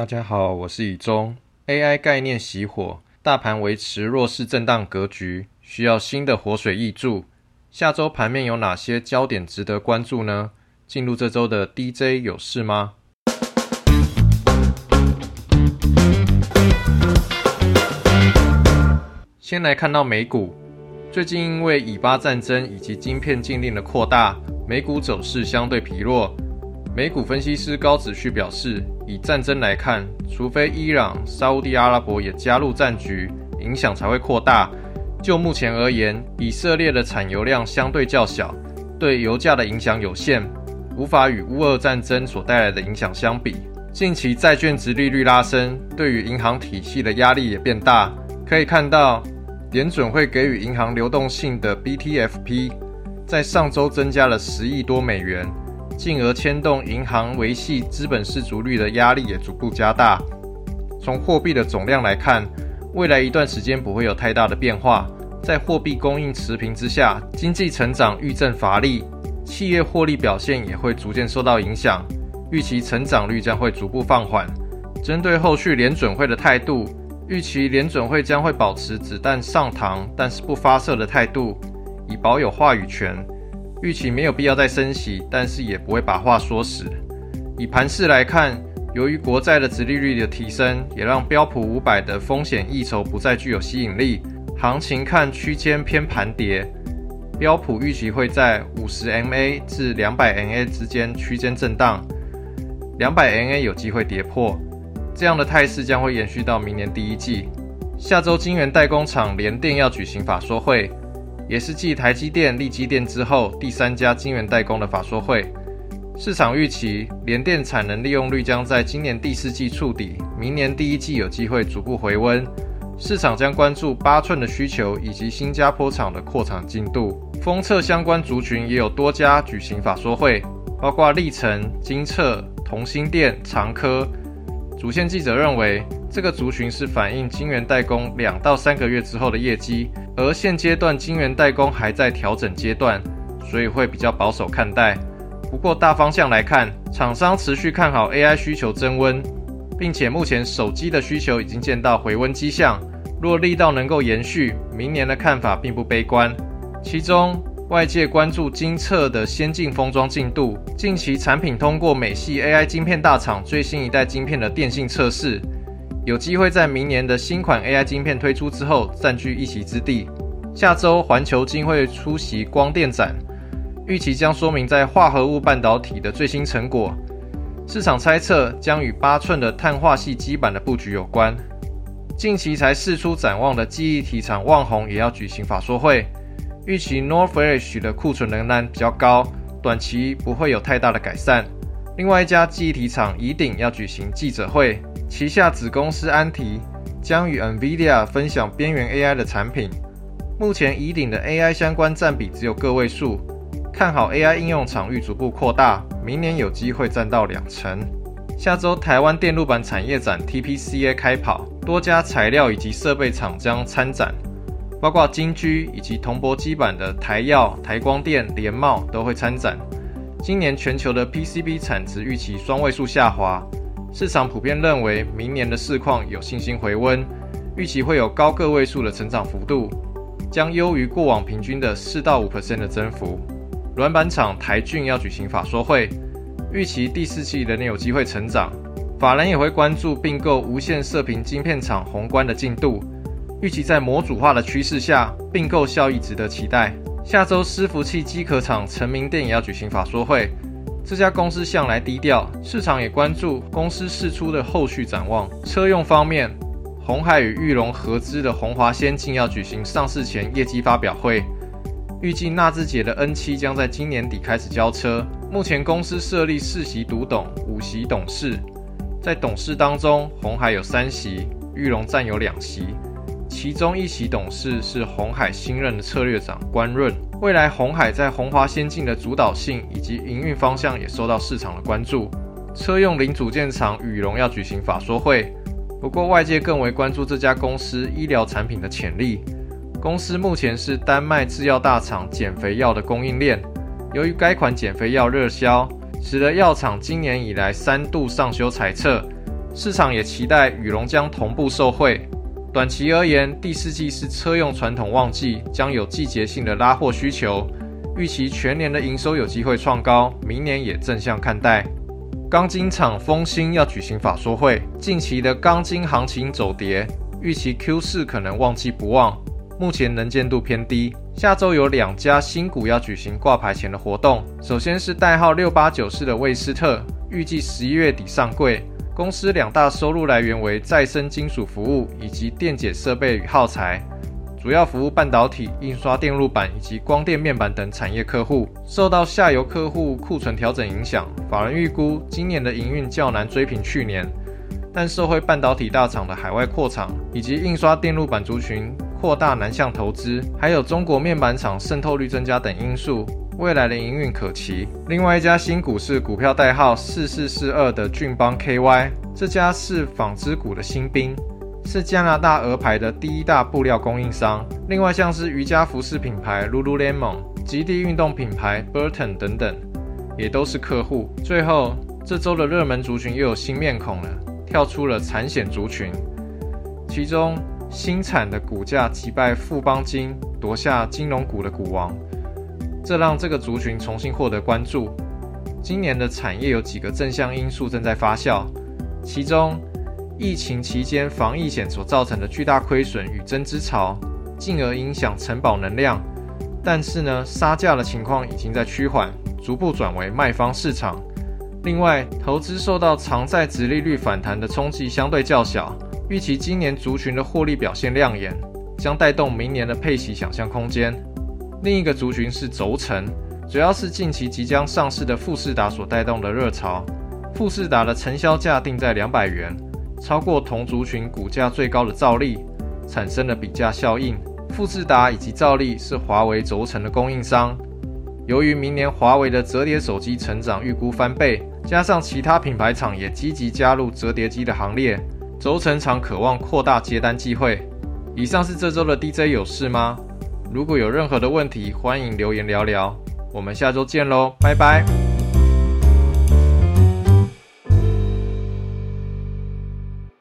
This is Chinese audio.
大家好，我是以中。AI 概念熄火，大盘维持弱势震荡格局，需要新的活水挹注。下周盘面有哪些焦点值得关注呢？进入这周的 DJ 有事吗？先来看到美股，最近因为以巴战争以及晶片禁令的扩大，美股走势相对疲弱。美股分析师高子旭表示，以战争来看，除非伊朗、沙地阿拉伯也加入战局，影响才会扩大。就目前而言，以色列的产油量相对较小，对油价的影响有限，无法与乌俄战争所带来的影响相比。近期债券值利率拉升，对于银行体系的压力也变大。可以看到，联准会给予银行流动性的 BTFP，在上周增加了十亿多美元。进而牵动银行维系资本市足率的压力也逐步加大。从货币的总量来看，未来一段时间不会有太大的变化。在货币供应持平之下，经济成长遇阵乏力，企业获利表现也会逐渐受到影响。预期成长率将会逐步放缓。针对后续联准会的态度，预期联准会将会保持子弹上膛，但是不发射的态度，以保有话语权。预期没有必要再升息，但是也不会把话说死。以盘势来看，由于国债的殖利率的提升，也让标普五百的风险溢酬不再具有吸引力，行情看区间偏盘跌。标普预期会在五十 MA 至两百 MA 之间区间震荡，两百 MA 有机会跌破，这样的态势将会延续到明年第一季。下周晶圆代工厂联电要举行法说会。也是继台积电、力积电之后第三家晶圆代工的法说会。市场预期联电产能利用率将在今年第四季触底，明年第一季有机会逐步回温。市场将关注八寸的需求以及新加坡厂的扩厂进度。封测相关族群也有多家举行法说会，包括历程、金测、同心电、长科。主线记者认为。这个族群是反映晶圆代工两到三个月之后的业绩，而现阶段晶圆代工还在调整阶段，所以会比较保守看待。不过大方向来看，厂商持续看好 AI 需求增温，并且目前手机的需求已经见到回温迹象。若力道能够延续，明年的看法并不悲观。其中外界关注精测的先进封装进度，近期产品通过美系 AI 晶片大厂最新一代晶片的电性测试。有机会在明年的新款 AI 晶片推出之后占据一席之地。下周环球金会出席光电展，预期将说明在化合物半导体的最新成果。市场猜测将与八寸的碳化系基板的布局有关。近期才释出展望的记忆体厂旺宏也要举行法说会，预期 North Flash 的库存仍然比较高，短期不会有太大的改善。另外一家记忆体厂宜鼎要举行记者会。旗下子公司安提将与 NVIDIA 分享边缘 AI 的产品。目前乙鼎的 AI 相关占比只有个位数，看好 AI 应用场域逐步扩大，明年有机会占到两成。下周台湾电路板产业展 TPCA 开跑，多家材料以及设备厂将参展，包括金居以及铜箔基板的台耀、台光电、联茂都会参展。今年全球的 PCB 产值预期双位数下滑。市场普遍认为，明年的市况有信心回温，预期会有高个位数的成长幅度，将优于过往平均的四到五 percent 的增幅。软板厂台骏要举行法说会，预期第四季仍有机会成长。法人也会关注并购无线射频晶片厂宏观的进度，预期在模组化的趋势下，并购效益值得期待。下周伺服器机壳厂成名电也要举行法说会。这家公司向来低调，市场也关注公司释出的后续展望。车用方面，红海与玉龙合资的红华先进要举行上市前业绩发表会，预计纳智捷的 N7 将在今年底开始交车。目前公司设立四席独董、五席董事，在董事当中，红海有三席，玉龙占有两席。其中一席董事是红海新任的策略长关润。未来红海在红华先进的主导性以及营运方向也受到市场的关注。车用零组件厂宇龙要举行法说会，不过外界更为关注这家公司医疗产品的潜力。公司目前是丹麦制药大厂减肥药的供应链，由于该款减肥药热销，使得药厂今年以来三度上修财测。市场也期待羽龙将同步受惠。短期而言，第四季是车用传统旺季，将有季节性的拉货需求，预期全年的营收有机会创高，明年也正向看待。钢筋厂丰兴要举行法说会，近期的钢筋行情走跌，预期 Q 四可能旺季不旺，目前能见度偏低。下周有两家新股要举行挂牌前的活动，首先是代号六八九四的魏斯特，预计十一月底上柜。公司两大收入来源为再生金属服务以及电解设备与耗材。主要服务半导体、印刷电路板以及光电面板等产业客户，受到下游客户库存调整影响，法人预估今年的营运较难追平去年。但社会半导体大厂的海外扩厂，以及印刷电路板族群扩大南向投资，还有中国面板厂渗透率增加等因素，未来的营运可期。另外一家新股是股票代号四四四二的俊邦 KY，这家是纺织股的新兵。是加拿大鹅牌的第一大布料供应商。另外，像是瑜伽服饰品牌 Lululemon、极地运动品牌 Burton 等等，也都是客户。最后，这周的热门族群又有新面孔了，跳出了产险族群。其中，新产的股价击败富邦金，夺下金融股的股王，这让这个族群重新获得关注。今年的产业有几个正向因素正在发酵，其中。疫情期间防疫险所造成的巨大亏损与增资潮，进而影响承保能量。但是呢，杀价的情况已经在趋缓，逐步转为卖方市场。另外，投资受到偿债值利率反弹的冲击相对较小，预期今年族群的获利表现亮眼，将带动明年的配息想象空间。另一个族群是轴承，主要是近期即将上市的富士达所带动的热潮。富士达的承销价定在两百元。超过同族群股价最高的兆利，产生了比价效应。富士达以及兆利是华为轴承的供应商。由于明年华为的折叠手机成长预估翻倍，加上其他品牌厂也积极加入折叠机的行列，轴承厂渴望扩大接单机会。以上是这周的 DJ 有事吗？如果有任何的问题，欢迎留言聊聊。我们下周见喽，拜拜。